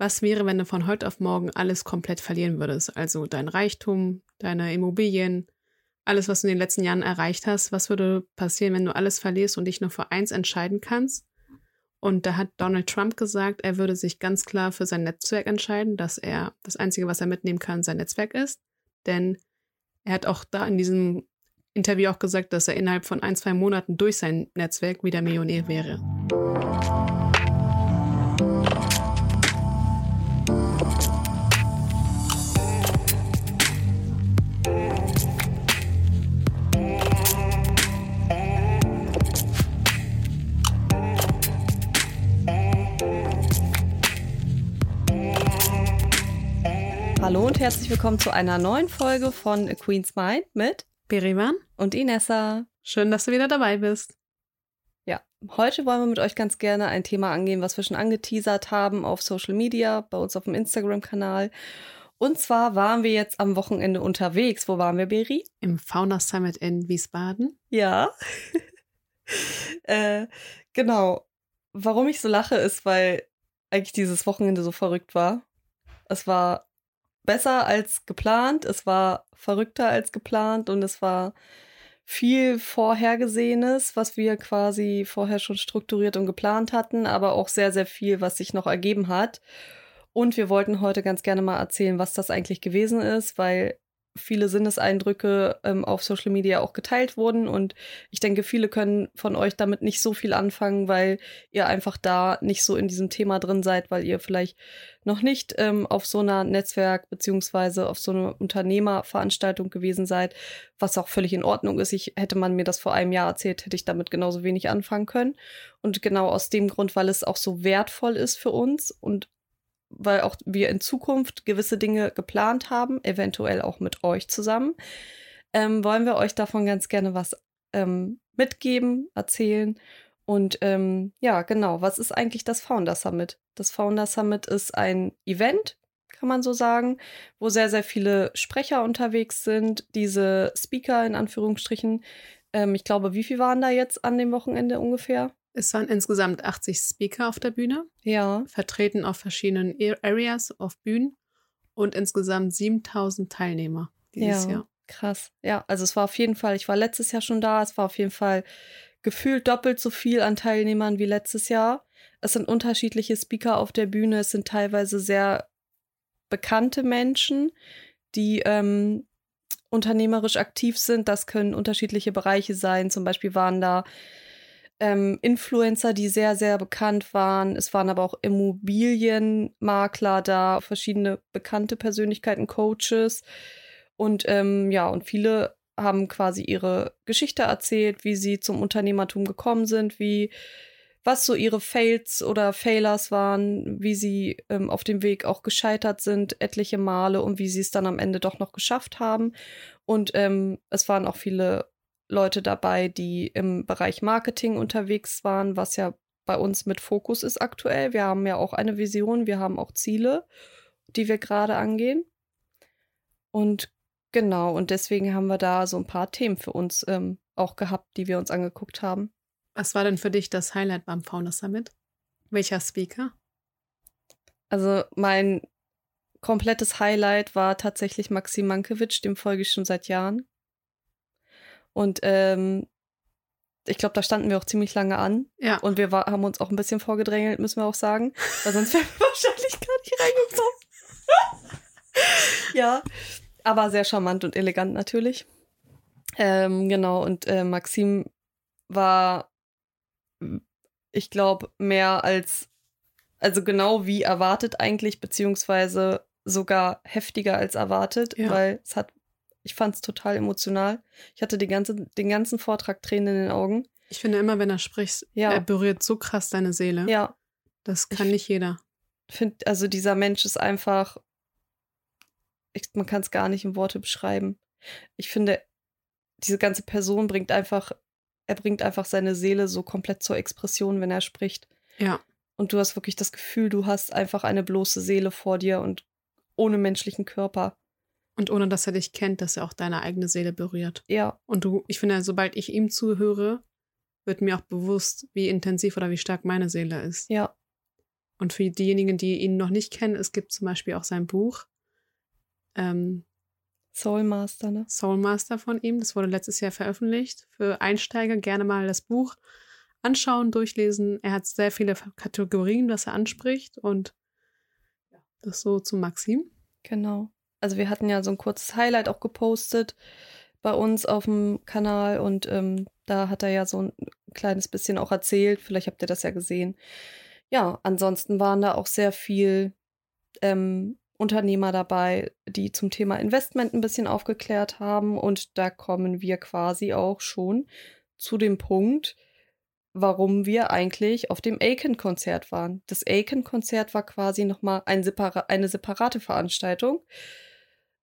was wäre, wenn du von heute auf morgen alles komplett verlieren würdest? Also dein Reichtum, deine Immobilien, alles, was du in den letzten Jahren erreicht hast. Was würde passieren, wenn du alles verlierst und dich nur für eins entscheiden kannst? Und da hat Donald Trump gesagt, er würde sich ganz klar für sein Netzwerk entscheiden, dass er das Einzige, was er mitnehmen kann, sein Netzwerk ist. Denn er hat auch da in diesem Interview auch gesagt, dass er innerhalb von ein, zwei Monaten durch sein Netzwerk wieder Millionär wäre. Hallo und herzlich willkommen zu einer neuen Folge von A Queen's Mind mit Berivan und Inessa. Schön, dass du wieder dabei bist. Ja, heute wollen wir mit euch ganz gerne ein Thema angehen, was wir schon angeteasert haben auf Social Media, bei uns auf dem Instagram-Kanal. Und zwar waren wir jetzt am Wochenende unterwegs. Wo waren wir, Beri? Im Fauna Summit in Wiesbaden. Ja. äh, genau. Warum ich so lache, ist, weil eigentlich dieses Wochenende so verrückt war. Es war besser als geplant, es war verrückter als geplant und es war viel Vorhergesehenes, was wir quasi vorher schon strukturiert und geplant hatten, aber auch sehr, sehr viel, was sich noch ergeben hat. Und wir wollten heute ganz gerne mal erzählen, was das eigentlich gewesen ist, weil viele Sinneseindrücke ähm, auf Social Media auch geteilt wurden. Und ich denke, viele können von euch damit nicht so viel anfangen, weil ihr einfach da nicht so in diesem Thema drin seid, weil ihr vielleicht noch nicht ähm, auf so einer Netzwerk- beziehungsweise auf so einer Unternehmerveranstaltung gewesen seid, was auch völlig in Ordnung ist. Ich hätte man mir das vor einem Jahr erzählt, hätte ich damit genauso wenig anfangen können. Und genau aus dem Grund, weil es auch so wertvoll ist für uns und weil auch wir in Zukunft gewisse Dinge geplant haben, eventuell auch mit euch zusammen, ähm, wollen wir euch davon ganz gerne was ähm, mitgeben, erzählen. Und ähm, ja, genau, was ist eigentlich das Founder Summit? Das Founder Summit ist ein Event, kann man so sagen, wo sehr, sehr viele Sprecher unterwegs sind. Diese Speaker in Anführungsstrichen. Ähm, ich glaube, wie viel waren da jetzt an dem Wochenende ungefähr? Es waren insgesamt 80 Speaker auf der Bühne. Ja. Vertreten auf verschiedenen Areas auf Bühnen und insgesamt 7000 Teilnehmer dieses ja, Jahr. Krass. Ja, also es war auf jeden Fall, ich war letztes Jahr schon da, es war auf jeden Fall gefühlt doppelt so viel an Teilnehmern wie letztes Jahr. Es sind unterschiedliche Speaker auf der Bühne, es sind teilweise sehr bekannte Menschen, die ähm, unternehmerisch aktiv sind. Das können unterschiedliche Bereiche sein. Zum Beispiel waren da ähm, Influencer, die sehr, sehr bekannt waren. Es waren aber auch Immobilienmakler da, verschiedene bekannte Persönlichkeiten, Coaches. Und ähm, ja, und viele haben quasi ihre Geschichte erzählt, wie sie zum Unternehmertum gekommen sind, wie was so ihre Fails oder Failers waren, wie sie ähm, auf dem Weg auch gescheitert sind, etliche Male und wie sie es dann am Ende doch noch geschafft haben. Und ähm, es waren auch viele Leute dabei, die im Bereich Marketing unterwegs waren, was ja bei uns mit Fokus ist aktuell. Wir haben ja auch eine Vision, wir haben auch Ziele, die wir gerade angehen. Und genau, und deswegen haben wir da so ein paar Themen für uns ähm, auch gehabt, die wir uns angeguckt haben. Was war denn für dich das Highlight beim Founder Summit? Welcher Speaker? Also mein komplettes Highlight war tatsächlich Maxim Mankiewicz, dem folge ich schon seit Jahren. Und ähm, ich glaube, da standen wir auch ziemlich lange an. Ja. Und wir war, haben uns auch ein bisschen vorgedrängelt, müssen wir auch sagen. Weil sonst wären wir wahrscheinlich gar nicht reingekommen. ja. Aber sehr charmant und elegant natürlich. Ähm, genau. Und äh, Maxim war, ich glaube, mehr als, also genau wie erwartet eigentlich, beziehungsweise sogar heftiger als erwartet, Ja. weil es hat ich fand es total emotional. Ich hatte die ganze, den ganzen Vortrag Tränen in den Augen. Ich finde immer, wenn er spricht, Ja. er berührt so krass deine Seele. Ja, Das kann Ich- nicht jeder. find, also dieser Mensch ist einfach, ich, man kann es gar nicht in Worte beschreiben. Ich finde, diese ganze Person bringt einfach, er bringt einfach seine Seele so komplett zur Expression, wenn er spricht. Ja. Und du hast wirklich das Gefühl, du hast einfach eine bloße Seele vor dir und ohne menschlichen Körper. Und ohne dass er dich kennt, dass er auch deine eigene Seele berührt. Ja, Und du, ich finde, sobald ich ihm zuhöre, wird mir auch bewusst, wie intensiv oder wie stark meine Seele ist. ja. Und für diejenigen, die ihn noch nicht kennen, es gibt zum Beispiel auch sein Buch. Ähm, Soulmaster, ne? Soulmaster von ihm. Das wurde letztes Jahr veröffentlicht. Für Einsteiger gerne mal das Buch anschauen, durchlesen. Er hat sehr viele Kategorien, das er anspricht und das so zu Maxim. Genau. Also wir hatten ja so ein kurzes Highlight auch gepostet bei uns auf dem Kanal und ähm, da hat er ja so ein kleines bisschen auch erzählt. Vielleicht habt ihr das ja gesehen. Ja, ansonsten waren da auch sehr viel ähm, Unternehmer dabei, die zum Thema Investment ein bisschen aufgeklärt haben. Und da kommen wir quasi auch schon zu dem Punkt, warum wir eigentlich auf dem Aiken-Konzert waren. Das Aiken-Konzert war quasi nochmal ein separa eine separate Veranstaltung.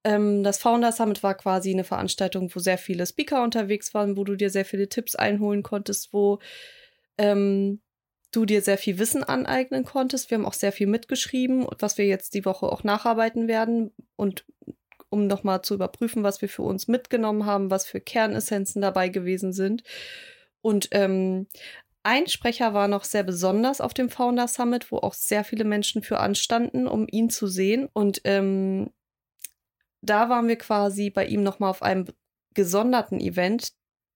Ähm, das Founder Summit war quasi eine Veranstaltung, wo sehr viele Speaker unterwegs waren, wo du dir sehr viele Tipps einholen konntest, wo ähm, du dir sehr viel Wissen aneignen konntest. Wir haben auch sehr viel mitgeschrieben, was wir jetzt die Woche auch nacharbeiten werden und um nochmal zu überprüfen, was wir für uns mitgenommen haben, was für Kernessenzen dabei gewesen sind. Und ähm, ein Sprecher war noch sehr besonders auf dem Founder Summit, wo auch sehr viele Menschen für anstanden, um ihn zu sehen. Und ähm, da waren wir quasi bei ihm nochmal auf einem gesonderten Event,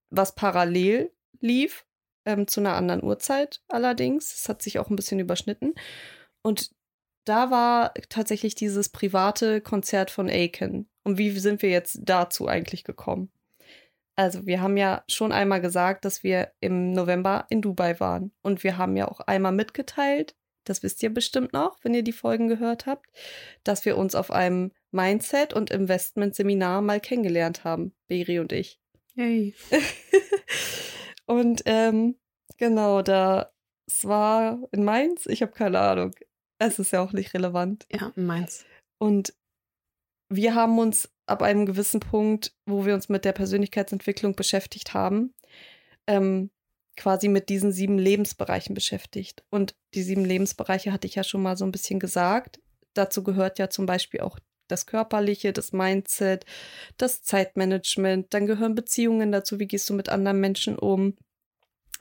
was parallel lief ähm, zu einer anderen Uhrzeit allerdings. Es hat sich auch ein bisschen überschnitten. Und da war tatsächlich dieses private Konzert von Aiken. Und wie sind wir jetzt dazu eigentlich gekommen? Also, wir haben ja schon einmal gesagt, dass wir im November in Dubai waren. Und wir haben ja auch einmal mitgeteilt, das wisst ihr bestimmt noch, wenn ihr die Folgen gehört habt, dass wir uns auf einem Mindset- und Investment-Seminar mal kennengelernt haben, Beri und ich. Hey. Und ähm, genau, da es war in Mainz, ich habe keine Ahnung. Es ist ja auch nicht relevant. Ja, in Mainz. Und wir haben uns ab einem gewissen Punkt, wo wir uns mit der Persönlichkeitsentwicklung beschäftigt haben, ähm, quasi mit diesen sieben Lebensbereichen beschäftigt. Und die sieben Lebensbereiche hatte ich ja schon mal so ein bisschen gesagt. Dazu gehört ja zum Beispiel auch das Körperliche, das Mindset, das Zeitmanagement, dann gehören Beziehungen dazu, wie gehst du mit anderen Menschen um,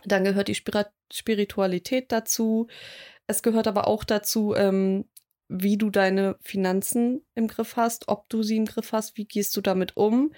dann gehört die Spiritualität dazu, es gehört aber auch dazu, ähm, wie du deine Finanzen im Griff hast, ob du sie im Griff hast, wie gehst du damit um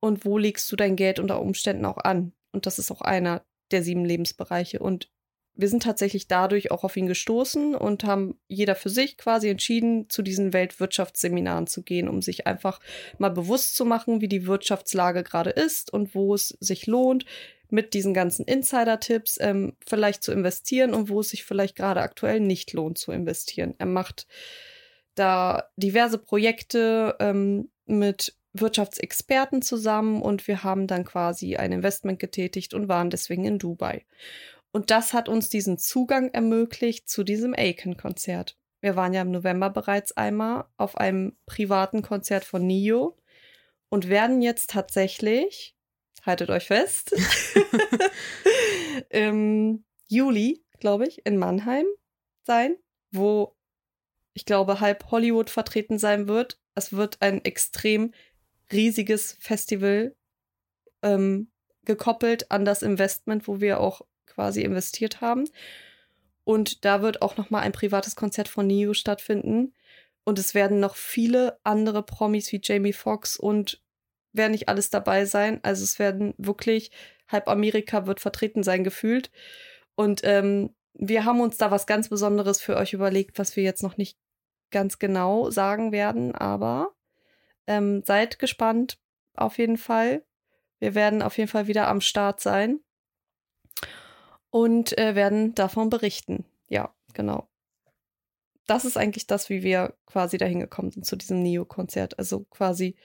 und wo legst du dein Geld unter Umständen auch an. Und das ist auch einer der sieben Lebensbereiche. Und wir sind tatsächlich dadurch auch auf ihn gestoßen und haben jeder für sich quasi entschieden, zu diesen Weltwirtschaftsseminaren zu gehen, um sich einfach mal bewusst zu machen, wie die Wirtschaftslage gerade ist und wo es sich lohnt, mit diesen ganzen Insider-Tipps ähm, vielleicht zu investieren und wo es sich vielleicht gerade aktuell nicht lohnt zu investieren. Er macht da diverse Projekte ähm, mit Wirtschaftsexperten zusammen und wir haben dann quasi ein Investment getätigt und waren deswegen in Dubai. Und das hat uns diesen Zugang ermöglicht zu diesem Aiken-Konzert. Wir waren ja im November bereits einmal auf einem privaten Konzert von Nio und werden jetzt tatsächlich, haltet euch fest, im Juli, glaube ich, in Mannheim sein, wo ich glaube halb Hollywood vertreten sein wird. Es wird ein extrem riesiges Festival ähm, gekoppelt an das Investment, wo wir auch quasi investiert haben. Und da wird auch noch mal ein privates Konzert von Neo stattfinden. Und es werden noch viele andere Promis wie Jamie Foxx und wer nicht alles dabei sein. Also es werden wirklich halb Amerika wird vertreten sein gefühlt. Und ähm, wir haben uns da was ganz Besonderes für euch überlegt, was wir jetzt noch nicht ganz genau sagen werden. Aber ähm, seid gespannt auf jeden Fall. Wir werden auf jeden Fall wieder am Start sein und äh, werden davon berichten. Ja, genau. Das ist eigentlich das, wie wir quasi dahin gekommen sind zu diesem Neo-Konzert. Also quasi,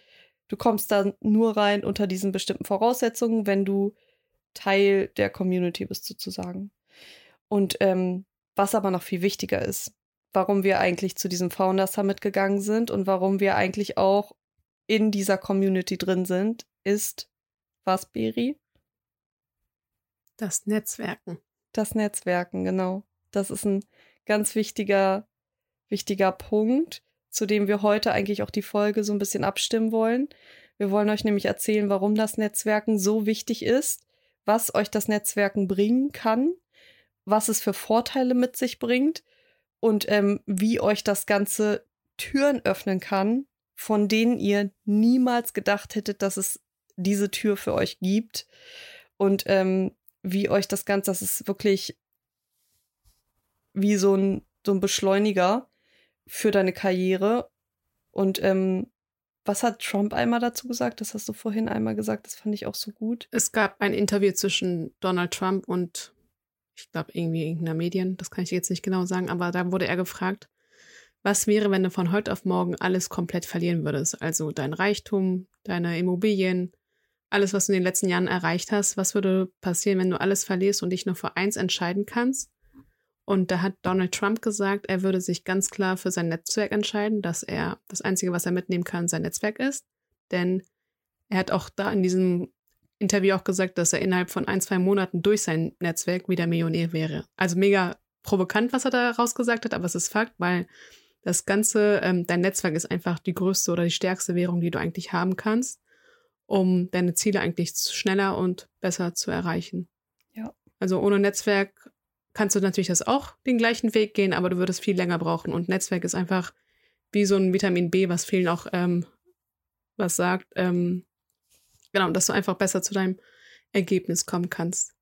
du kommst da nur rein unter diesen bestimmten Voraussetzungen, wenn du Teil der Community bist, sozusagen. Und ähm, was aber noch viel wichtiger ist, warum wir eigentlich zu diesem Founder Summit gegangen sind und warum wir eigentlich auch in dieser Community drin sind, ist was, Beri? Das Netzwerken. Das Netzwerken, genau. Das ist ein ganz wichtiger, wichtiger Punkt, zu dem wir heute eigentlich auch die Folge so ein bisschen abstimmen wollen. Wir wollen euch nämlich erzählen, warum das Netzwerken so wichtig ist, was euch das Netzwerken bringen kann, was es für Vorteile mit sich bringt und ähm, wie euch das Ganze Türen öffnen kann, von denen ihr niemals gedacht hättet, dass es diese Tür für euch gibt. Und ähm, wie euch das Ganze, das ist wirklich wie so ein, so ein Beschleuniger für deine Karriere. Und ähm, was hat Trump einmal dazu gesagt? Das hast du vorhin einmal gesagt, das fand ich auch so gut. Es gab ein Interview zwischen Donald Trump und ich glaube irgendwie irgendeiner Medien, das kann ich jetzt nicht genau sagen, aber da wurde er gefragt, was wäre, wenn du von heute auf morgen alles komplett verlieren würdest? Also dein Reichtum, deine Immobilien, alles, was du in den letzten Jahren erreicht hast. Was würde passieren, wenn du alles verlierst und dich nur für eins entscheiden kannst? Und da hat Donald Trump gesagt, er würde sich ganz klar für sein Netzwerk entscheiden, dass er das Einzige, was er mitnehmen kann, sein Netzwerk ist. Denn er hat auch da in diesem Interview auch gesagt, dass er innerhalb von ein, zwei Monaten durch sein Netzwerk wieder Millionär wäre. Also mega provokant, was er da rausgesagt hat, aber es ist Fakt, weil das Ganze, ähm, dein Netzwerk ist einfach die größte oder die stärkste Währung, die du eigentlich haben kannst, um deine Ziele eigentlich schneller und besser zu erreichen. Ja. Also ohne Netzwerk kannst du natürlich das auch den gleichen Weg gehen, aber du würdest viel länger brauchen. Und Netzwerk ist einfach wie so ein Vitamin B, was vielen auch ähm, was sagt. Ähm, Genau, dass du einfach besser zu deinem Ergebnis kommen kannst.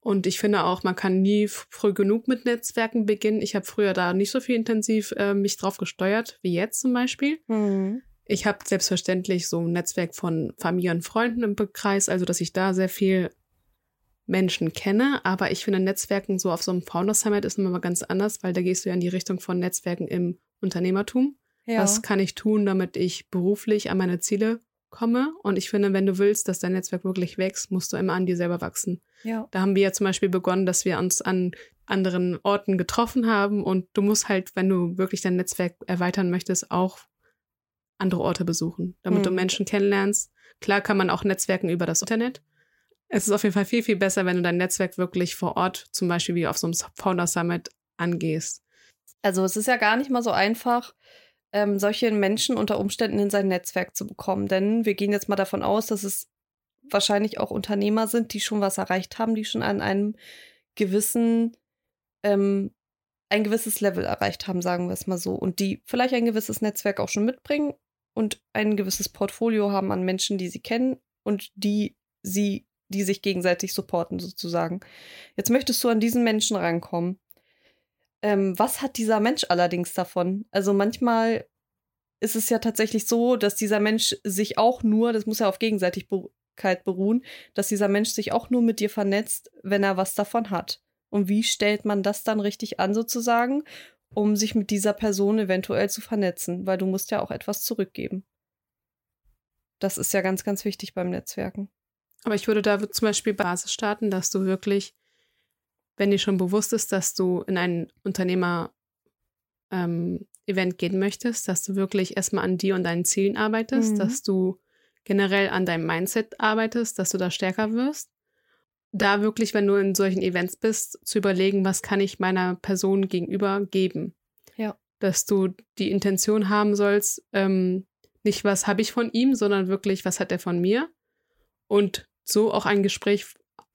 Und ich finde auch, man kann nie früh genug mit Netzwerken beginnen. Ich habe früher da nicht so viel intensiv äh, mich drauf gesteuert, wie jetzt zum Beispiel. Mhm. Ich habe selbstverständlich so ein Netzwerk von Familie und Freunden im Kreis, also dass ich da sehr viel Menschen kenne. Aber ich finde, Netzwerken so auf so einem Founder Summit ist immer ganz anders, weil da gehst du ja in die Richtung von Netzwerken im Unternehmertum. Ja. Was kann ich tun, damit ich beruflich an meine Ziele komme. Und ich finde, wenn du willst, dass dein Netzwerk wirklich wächst, musst du immer an dir selber wachsen. Ja. Da haben wir ja zum Beispiel begonnen, dass wir uns an anderen Orten getroffen haben und du musst halt, wenn du wirklich dein Netzwerk erweitern möchtest, auch andere Orte besuchen, damit hm. du Menschen kennenlernst. Klar kann man auch Netzwerken über das Internet. Es ist auf jeden Fall viel, viel besser, wenn du dein Netzwerk wirklich vor Ort, zum Beispiel wie auf so einem Founder Summit, angehst. Also es ist ja gar nicht mal so einfach, ähm, solche Menschen unter Umständen in sein Netzwerk zu bekommen. Denn wir gehen jetzt mal davon aus, dass es wahrscheinlich auch Unternehmer sind, die schon was erreicht haben, die schon an einem gewissen, ähm, ein gewisses Level erreicht haben, sagen wir es mal so, und die vielleicht ein gewisses Netzwerk auch schon mitbringen und ein gewisses Portfolio haben an Menschen, die sie kennen und die sie, die sich gegenseitig supporten sozusagen. Jetzt möchtest du an diesen Menschen rankommen. Ähm, was hat dieser Mensch allerdings davon? Also manchmal ist es ja tatsächlich so, dass dieser Mensch sich auch nur, das muss ja auf Gegenseitigkeit beruhen, dass dieser Mensch sich auch nur mit dir vernetzt, wenn er was davon hat. Und wie stellt man das dann richtig an sozusagen, um sich mit dieser Person eventuell zu vernetzen? Weil du musst ja auch etwas zurückgeben. Das ist ja ganz, ganz wichtig beim Netzwerken. Aber ich würde da zum Beispiel Basis starten, dass du wirklich wenn dir schon bewusst ist, dass du in ein Unternehmer-Event ähm, gehen möchtest, dass du wirklich erstmal an dir und deinen Zielen arbeitest, mhm. dass du generell an deinem Mindset arbeitest, dass du da stärker wirst. Da wirklich, wenn du in solchen Events bist, zu überlegen, was kann ich meiner Person gegenüber geben. Ja. Dass du die Intention haben sollst, ähm, nicht was habe ich von ihm, sondern wirklich, was hat er von mir. Und so auch ein Gespräch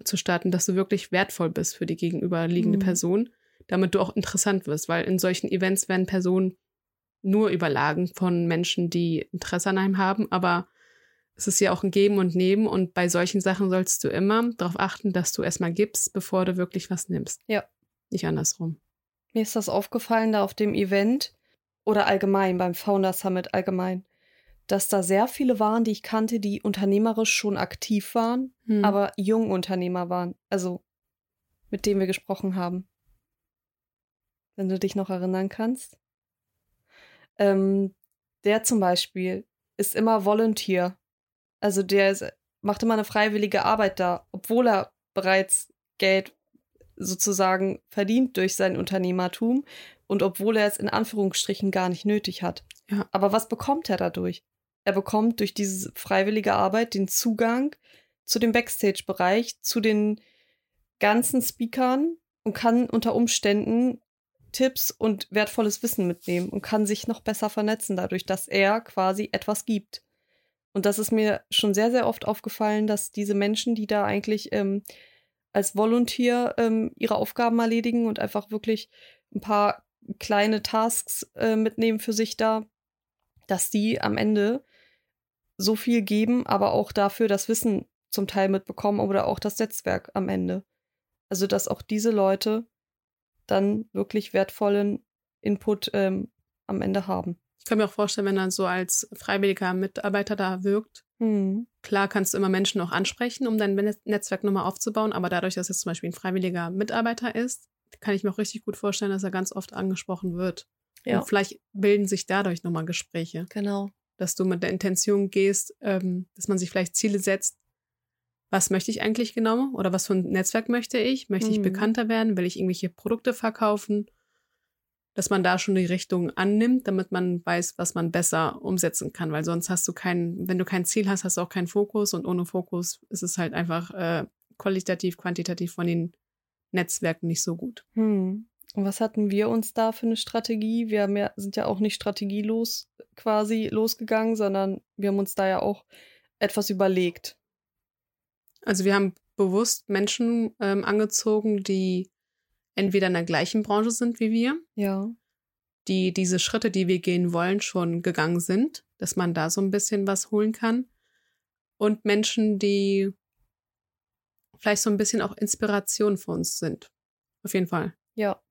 zu starten, dass du wirklich wertvoll bist für die gegenüberliegende mhm. Person, damit du auch interessant wirst, weil in solchen Events werden Personen nur überlagen von Menschen, die Interesse an einem haben, aber es ist ja auch ein Geben und Nehmen und bei solchen Sachen sollst du immer darauf achten, dass du erstmal gibst, bevor du wirklich was nimmst. Ja. Nicht andersrum. Mir ist das aufgefallen da auf dem Event oder allgemein beim Founder Summit allgemein dass da sehr viele waren, die ich kannte, die unternehmerisch schon aktiv waren, hm. aber Jungunternehmer waren. Also mit denen wir gesprochen haben. Wenn du dich noch erinnern kannst. Ähm, der zum Beispiel ist immer Volunteer. Also der ist, macht immer eine freiwillige Arbeit da, obwohl er bereits Geld sozusagen verdient durch sein Unternehmertum und obwohl er es in Anführungsstrichen gar nicht nötig hat. Ja. Aber was bekommt er dadurch? Er bekommt durch diese freiwillige Arbeit den Zugang zu dem Backstage-Bereich, zu den ganzen Speakern und kann unter Umständen Tipps und wertvolles Wissen mitnehmen und kann sich noch besser vernetzen, dadurch, dass er quasi etwas gibt. Und das ist mir schon sehr, sehr oft aufgefallen, dass diese Menschen, die da eigentlich ähm, als Volunteer ähm, ihre Aufgaben erledigen und einfach wirklich ein paar kleine Tasks äh, mitnehmen für sich da, dass die am Ende so viel geben, aber auch dafür das Wissen zum Teil mitbekommen oder auch das Netzwerk am Ende. Also dass auch diese Leute dann wirklich wertvollen Input ähm, am Ende haben. Ich kann mir auch vorstellen, wenn er so als freiwilliger Mitarbeiter da wirkt. Hm. Klar kannst du immer Menschen auch ansprechen, um dein Netzwerk nochmal aufzubauen, aber dadurch, dass es zum Beispiel ein freiwilliger Mitarbeiter ist, kann ich mir auch richtig gut vorstellen, dass er ganz oft angesprochen wird. Ja. Und vielleicht bilden sich dadurch nochmal Gespräche. Genau. Dass du mit der Intention gehst, ähm, dass man sich vielleicht Ziele setzt. Was möchte ich eigentlich genau? Oder was für ein Netzwerk möchte ich? Möchte ich Mhm. bekannter werden? Will ich irgendwelche Produkte verkaufen? Dass man da schon die Richtung annimmt, damit man weiß, was man besser umsetzen kann. Weil sonst hast du keinen, wenn du kein Ziel hast, hast du auch keinen Fokus. Und ohne Fokus ist es halt einfach äh, qualitativ, quantitativ von den Netzwerken nicht so gut. Hm. Und was hatten wir uns da für eine Strategie? Wir haben ja, sind ja auch nicht strategielos quasi losgegangen, sondern wir haben uns da ja auch etwas überlegt. Also wir haben bewusst Menschen ähm, angezogen, die entweder in der gleichen Branche sind wie wir, Ja. die diese Schritte, die wir gehen wollen, schon gegangen sind, dass man da so ein bisschen was holen kann. Und Menschen, die vielleicht so ein bisschen auch Inspiration für uns sind. Auf jeden Fall. Ja.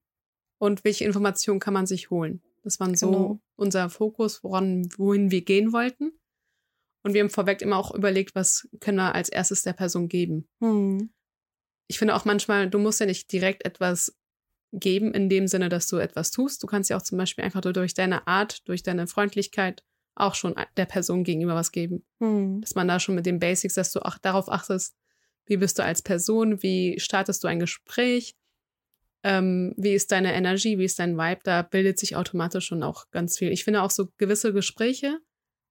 Und welche Informationen kann man sich holen? Das war so Genau. unser Fokus, woran, wohin wir gehen wollten. Und wir haben vorweg immer auch überlegt, was können wir als erstes der Person geben. Hm. Ich finde auch manchmal, du musst ja nicht direkt etwas geben in dem Sinne, dass du etwas tust. Du kannst ja auch zum Beispiel einfach durch deine Art, durch deine Freundlichkeit auch schon der Person gegenüber was geben. Hm. Dass man da schon mit den Basics, dass du auch darauf achtest, wie bist du als Person, wie startest du ein Gespräch, ähm, wie ist deine Energie, wie ist dein Vibe, da bildet sich automatisch schon auch ganz viel. Ich finde auch so gewisse Gespräche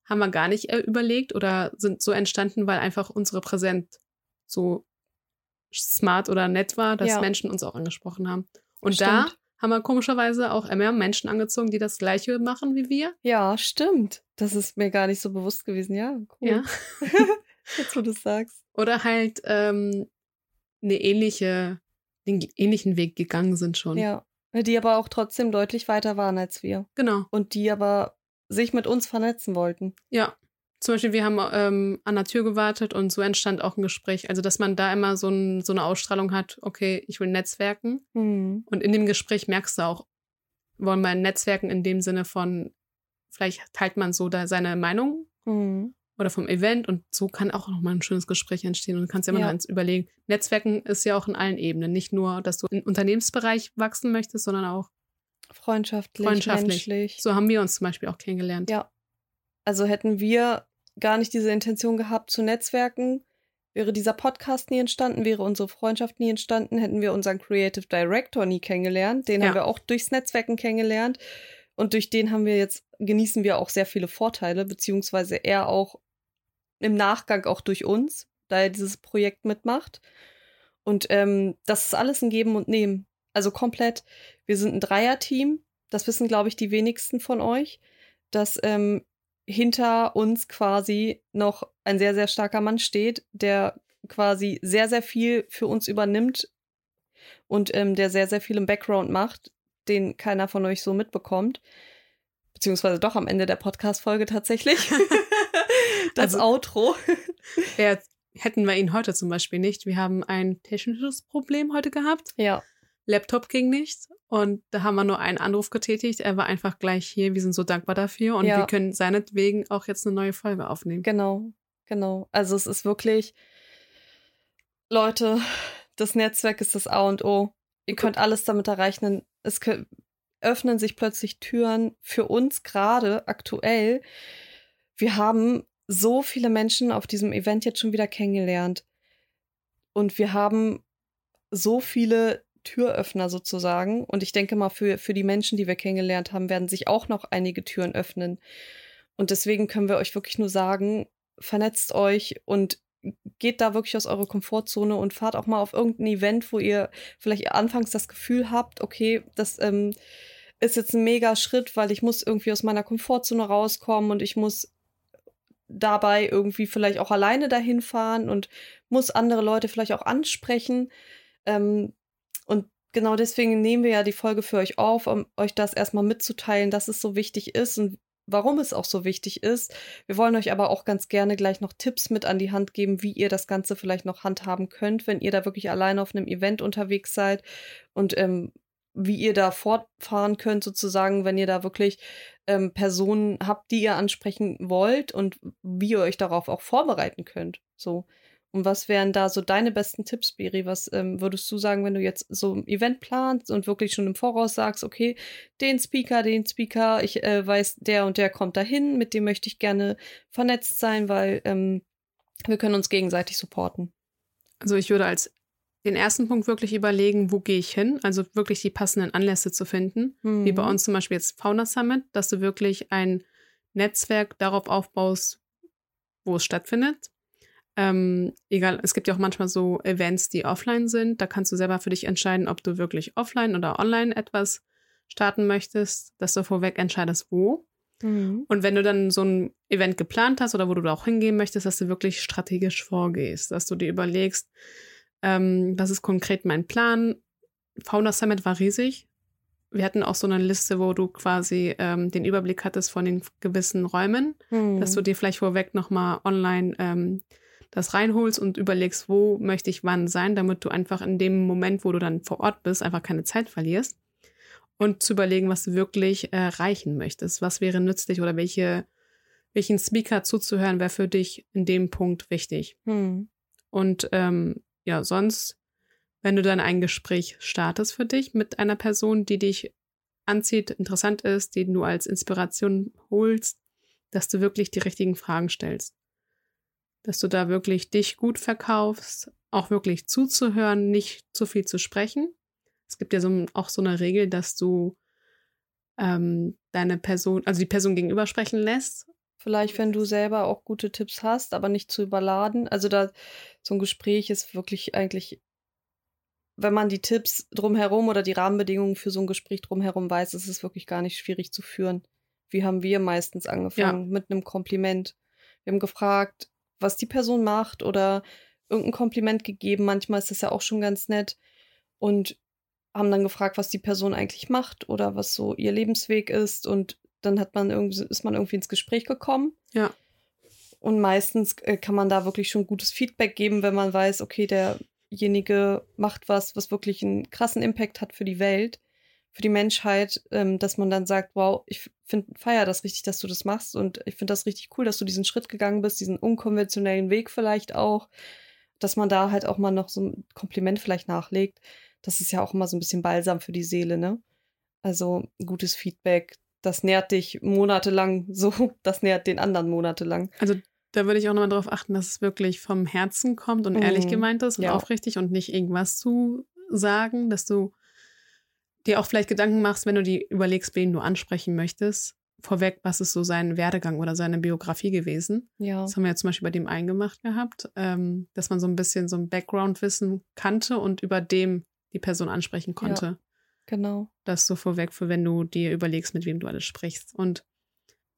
haben wir gar nicht äh, überlegt oder sind so entstanden, weil einfach unsere Präsenz so smart oder nett war, dass Ja. Menschen uns auch angesprochen haben. Und da Stimmt. haben wir komischerweise auch mehr Menschen angezogen, die das Gleiche machen wie wir. Ja, stimmt. Das ist mir gar nicht so bewusst gewesen. Ja, cool. Ja. Jetzt, wo du sagst. Oder halt ähm, eine ähnliche, den ähnlichen Weg gegangen sind schon. Ja. Die aber auch trotzdem deutlich weiter waren als wir. Genau. Und die aber sich mit uns vernetzen wollten. Ja. Zum Beispiel, wir haben ähm, an der Tür gewartet und so entstand auch ein Gespräch. Also, dass man da immer so, ein, so eine Ausstrahlung hat, okay, ich will netzwerken. Hm. Und in dem Gespräch merkst du auch, wollen wir netzwerken in dem Sinne von, vielleicht teilt man so da seine Meinung Hm. oder vom Event und so kann auch nochmal ein schönes Gespräch entstehen und du kannst ja immer Ja. eins überlegen. Netzwerken ist ja auch in allen Ebenen. Nicht nur, dass du im Unternehmensbereich wachsen möchtest, sondern auch Freundschaftlich, Freundschaftlich. menschlich. so haben wir uns zum Beispiel auch kennengelernt. Ja. Also hätten wir gar nicht diese Intention gehabt zu netzwerken, wäre dieser Podcast nie entstanden, wäre unsere Freundschaft nie entstanden, hätten wir unseren Creative Director nie kennengelernt. Den Ja. haben wir auch durchs Netzwerken kennengelernt. Und durch den haben wir jetzt, genießen wir auch sehr viele Vorteile, beziehungsweise er auch im Nachgang auch durch uns, da er dieses Projekt mitmacht. Und ähm, das ist alles ein Geben und Nehmen. Also komplett. Wir sind ein Dreierteam. Das wissen, glaube ich, die wenigsten von euch, dass ähm, hinter uns quasi noch ein sehr, sehr starker Mann steht, der quasi sehr, sehr viel für uns übernimmt und ähm, der sehr, sehr viel im Background macht, den keiner von euch so mitbekommt. Beziehungsweise doch am Ende der Podcast-Folge tatsächlich. das Also- Outro. Wer, hätten wir ihn heute zum Beispiel nicht. Wir haben ein technisches Problem heute gehabt. Ja. Laptop ging nicht und da haben wir nur einen Anruf getätigt. Er war einfach gleich hier. Wir sind so dankbar dafür und Ja. wir können seinetwegen auch jetzt eine neue Folge aufnehmen. Genau, genau. Also es ist wirklich, Leute, das Netzwerk ist das A und O. Ihr könnt alles damit erreichen. Es öffnen sich plötzlich Türen für uns gerade aktuell. Wir haben so viele Menschen auf diesem Event jetzt schon wieder kennengelernt. Und wir haben so viele Türöffner sozusagen. Und ich denke mal, für, für die Menschen, die wir kennengelernt haben, werden sich auch noch einige Türen öffnen. Und deswegen können wir euch wirklich nur sagen, vernetzt euch und geht da wirklich aus eurer Komfortzone und fahrt auch mal auf irgendein Event, wo ihr vielleicht anfangs das Gefühl habt, okay, das ähm, ist jetzt ein mega Schritt, weil ich muss irgendwie aus meiner Komfortzone rauskommen und ich muss dabei irgendwie vielleicht auch alleine dahin fahren und muss andere Leute vielleicht auch ansprechen. Ähm, genau deswegen nehmen wir ja die Folge für euch auf, um euch das erstmal mitzuteilen, dass es so wichtig ist und warum es auch so wichtig ist. Wir wollen euch aber auch ganz gerne gleich noch Tipps mit an die Hand geben, wie ihr das Ganze vielleicht noch handhaben könnt, wenn ihr da wirklich alleine auf einem Event unterwegs seid und ähm, wie ihr da fortfahren könnt, sozusagen, wenn ihr da wirklich ähm, Personen habt, die ihr ansprechen wollt und wie ihr euch darauf auch vorbereiten könnt. So. Und was wären da so deine besten Tipps, Biri? Was ähm, würdest du sagen, wenn du jetzt so ein Event planst und wirklich schon im Voraus sagst, okay, den Speaker, den Speaker, ich äh, weiß, der und der kommt dahin, mit dem möchte ich gerne vernetzt sein, weil ähm, wir können uns gegenseitig supporten. Also ich würde als den ersten Punkt wirklich überlegen, wo gehe ich hin? Also wirklich die passenden Anlässe zu finden. Mhm. Wie bei uns zum Beispiel jetzt Fauna Summit, dass du wirklich ein Netzwerk darauf aufbaust, wo es stattfindet. Ähm, egal, es gibt ja auch manchmal so Events, die offline sind. Da kannst du selber für dich entscheiden, ob du wirklich offline oder online etwas starten möchtest, dass du vorweg entscheidest, wo. Mhm. Und wenn du dann so ein Event geplant hast oder wo du da auch hingehen möchtest, dass du wirklich strategisch vorgehst, dass du dir überlegst, ähm, was ist konkret mein Plan. Fauna Summit war riesig. Wir hatten auch so eine Liste, wo du quasi ähm, den Überblick hattest von den gewissen Räumen, mhm. dass du dir vielleicht vorweg nochmal online ähm, das reinholst und überlegst, wo möchte ich wann sein, damit du einfach in dem Moment, wo du dann vor Ort bist, einfach keine Zeit verlierst. Und zu überlegen, was du wirklich erreichen möchtest. Was wäre nützlich oder welche, welchen Speaker zuzuhören wäre für dich in dem Punkt wichtig. Hm. Und ähm, ja, sonst, wenn du dann ein Gespräch startest für dich mit einer Person, die dich anzieht, interessant ist, den du als Inspiration holst, dass du wirklich die richtigen Fragen stellst dass du da wirklich dich gut verkaufst, auch wirklich zuzuhören, nicht zu viel zu sprechen. Es gibt ja so, auch so eine Regel, dass du ähm, deine Person, also die Person gegenüber sprechen lässt. Vielleicht, wenn du selber auch gute Tipps hast, aber nicht zu überladen. Also da so ein Gespräch ist wirklich eigentlich, wenn man die Tipps drumherum oder die Rahmenbedingungen für so ein Gespräch drumherum weiß, ist es wirklich gar nicht schwierig zu führen. Wie haben wir meistens angefangen? Ja. Mit einem Kompliment. Wir haben gefragt, was die Person macht oder irgendein Kompliment gegeben. Manchmal ist das ja auch schon ganz nett. Und haben dann gefragt, was die Person eigentlich macht oder was so ihr Lebensweg ist. Und dann hat man irgendwie, ist man irgendwie ins Gespräch gekommen. Ja. Und meistens äh, kann man da wirklich schon gutes Feedback geben, wenn man weiß, okay, derjenige macht was, was wirklich einen krassen Impact hat für die Welt für die Menschheit, ähm, dass man dann sagt, wow, ich finde, feier das richtig, dass du das machst und ich finde das richtig cool, dass du diesen Schritt gegangen bist, diesen unkonventionellen Weg vielleicht auch, dass man da halt auch mal noch so ein Kompliment vielleicht nachlegt. Das ist ja auch immer so ein bisschen Balsam für die Seele, ne? Also gutes Feedback, das nährt dich monatelang so, das nährt den anderen monatelang. Also da würde ich auch nochmal darauf achten, dass es wirklich vom Herzen kommt und mhm. ehrlich gemeint ist und ja. aufrichtig und nicht irgendwas zu sagen, dass du dir auch vielleicht Gedanken machst, wenn du die überlegst, wen du ansprechen möchtest. Vorweg, was ist so sein Werdegang oder seine Biografie gewesen? Ja. Das haben wir ja zum Beispiel bei dem eingemacht gehabt, ähm, dass man so ein bisschen so ein Background-Wissen kannte und über dem die Person ansprechen konnte. Ja, genau. Das so vorweg, für wenn du dir überlegst, mit wem du alles sprichst. Und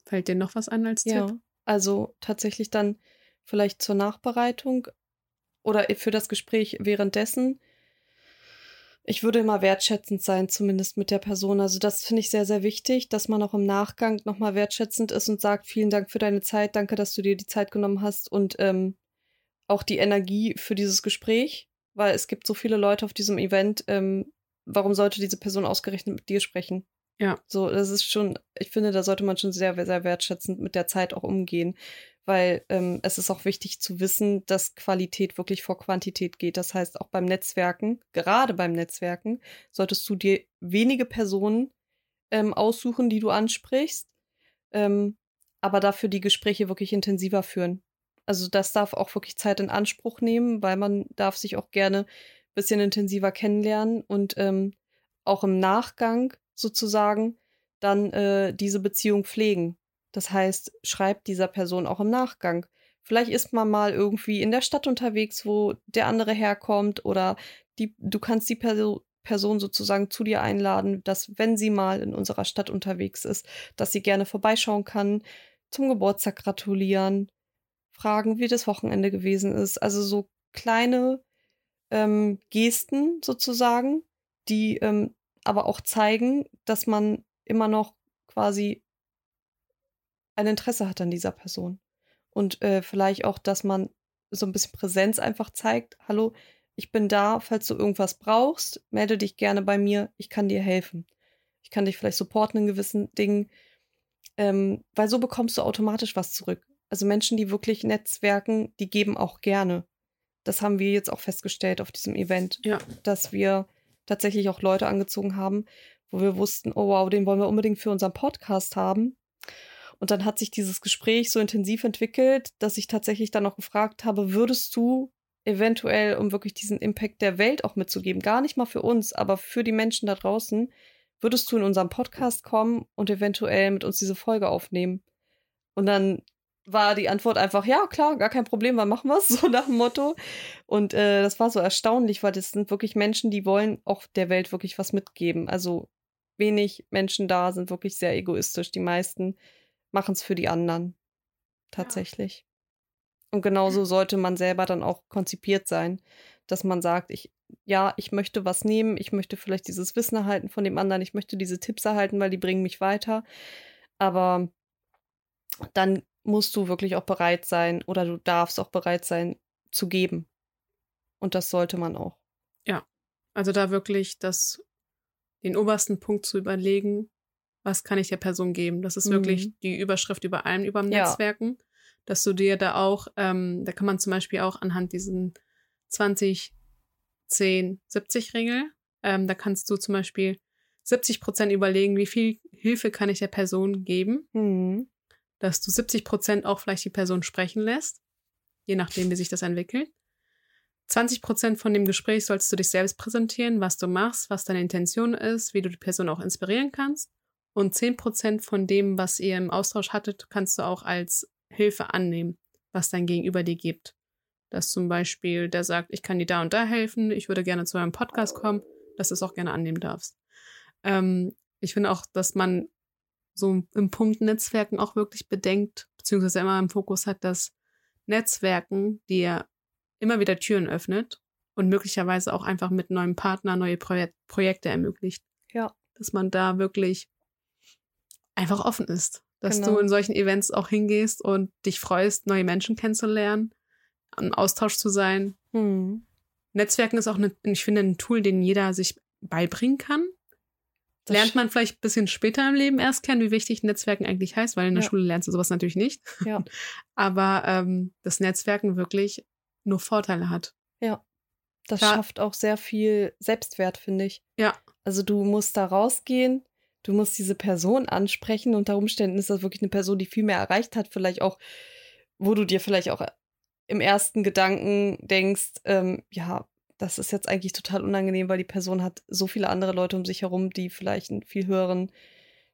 fällt dir noch was an als ja, Tipp? Also tatsächlich dann vielleicht zur Nachbereitung oder für das Gespräch währenddessen ich würde immer wertschätzend sein, zumindest mit der Person. Also das finde ich sehr, sehr wichtig, dass man auch im Nachgang nochmal wertschätzend ist und sagt, vielen Dank für deine Zeit, danke, dass du dir die Zeit genommen hast und ähm, auch die Energie für dieses Gespräch, weil es gibt so viele Leute auf diesem Event. Ähm, warum sollte diese Person ausgerechnet mit dir sprechen? Ja. So, das ist schon, ich finde, da sollte man schon sehr, sehr wertschätzend mit der Zeit auch umgehen weil ähm, es ist auch wichtig zu wissen, dass Qualität wirklich vor Quantität geht. Das heißt, auch beim Netzwerken, gerade beim Netzwerken, solltest du dir wenige Personen ähm, aussuchen, die du ansprichst, ähm, aber dafür die Gespräche wirklich intensiver führen. Also das darf auch wirklich Zeit in Anspruch nehmen, weil man darf sich auch gerne ein bisschen intensiver kennenlernen und ähm, auch im Nachgang sozusagen dann äh, diese Beziehung pflegen. Das heißt, schreibt dieser Person auch im Nachgang. Vielleicht ist man mal irgendwie in der Stadt unterwegs, wo der andere herkommt oder die, du kannst die Perso Person sozusagen zu dir einladen, dass wenn sie mal in unserer Stadt unterwegs ist, dass sie gerne vorbeischauen kann, zum Geburtstag gratulieren, fragen, wie das Wochenende gewesen ist. Also so kleine ähm, Gesten sozusagen, die ähm, aber auch zeigen, dass man immer noch quasi ein Interesse hat an dieser Person. Und äh, vielleicht auch, dass man so ein bisschen Präsenz einfach zeigt. Hallo, ich bin da, falls du irgendwas brauchst, melde dich gerne bei mir, ich kann dir helfen. Ich kann dich vielleicht supporten in gewissen Dingen, ähm, weil so bekommst du automatisch was zurück. Also Menschen, die wirklich netzwerken, die geben auch gerne. Das haben wir jetzt auch festgestellt auf diesem Event, ja. dass wir tatsächlich auch Leute angezogen haben, wo wir wussten, oh wow, den wollen wir unbedingt für unseren Podcast haben. Und dann hat sich dieses Gespräch so intensiv entwickelt, dass ich tatsächlich dann noch gefragt habe, würdest du eventuell, um wirklich diesen Impact der Welt auch mitzugeben, gar nicht mal für uns, aber für die Menschen da draußen, würdest du in unseren Podcast kommen und eventuell mit uns diese Folge aufnehmen? Und dann war die Antwort einfach, ja, klar, gar kein Problem, wann machen wir es? So nach dem Motto. Und äh, das war so erstaunlich, weil das sind wirklich Menschen, die wollen auch der Welt wirklich was mitgeben. Also wenig Menschen da sind wirklich sehr egoistisch. Die meisten machen es für die anderen. Tatsächlich. Ja. Und genauso sollte man selber dann auch konzipiert sein, dass man sagt, ich, ja, ich möchte was nehmen, ich möchte vielleicht dieses Wissen erhalten von dem anderen, ich möchte diese Tipps erhalten, weil die bringen mich weiter. Aber dann musst du wirklich auch bereit sein oder du darfst auch bereit sein zu geben. Und das sollte man auch. Ja, also da wirklich das, den obersten Punkt zu überlegen, was kann ich der Person geben? Das ist mhm. wirklich die Überschrift über allem, über dem ja. Netzwerken, dass du dir da auch, ähm, da kann man zum Beispiel auch anhand diesen 20, 10, 70 Regel, ähm, da kannst du zum Beispiel 70 Prozent überlegen, wie viel Hilfe kann ich der Person geben. Mhm dass du 70 Prozent auch vielleicht die Person sprechen lässt, je nachdem, wie sich das entwickelt. 20 Prozent von dem Gespräch sollst du dich selbst präsentieren, was du machst, was deine Intention ist, wie du die Person auch inspirieren kannst. Und 10 Prozent von dem, was ihr im Austausch hattet, kannst du auch als Hilfe annehmen, was dein Gegenüber dir gibt. Dass zum Beispiel der sagt, ich kann dir da und da helfen, ich würde gerne zu eurem Podcast kommen, dass du es auch gerne annehmen darfst. Ähm, ich finde auch, dass man so im Punkt Netzwerken auch wirklich bedenkt, beziehungsweise immer im Fokus hat, dass Netzwerken dir immer wieder Türen öffnet und möglicherweise auch einfach mit neuem Partner neue Projek Projekte ermöglicht. Ja. Dass man da wirklich einfach offen ist. Dass genau. du in solchen Events auch hingehst und dich freust, neue Menschen kennenzulernen, im Austausch zu sein. Hm. Netzwerken ist auch, eine, ich finde, ein Tool, den jeder sich beibringen kann. Das lernt man vielleicht ein bisschen später im Leben erst kennen, wie wichtig Netzwerken eigentlich heißt, weil in der ja. Schule lernst du sowas natürlich nicht. Ja. Aber ähm, das Netzwerken wirklich nur Vorteile hat. Ja. Das Klar. schafft auch sehr viel Selbstwert, finde ich. Ja. Also du musst da rausgehen, du musst diese Person ansprechen. Unter Umständen ist das wirklich eine Person, die viel mehr erreicht hat, vielleicht auch, wo du dir vielleicht auch im ersten Gedanken denkst, ähm, ja, das ist jetzt eigentlich total unangenehm, weil die Person hat so viele andere Leute um sich herum, die vielleicht einen viel höheren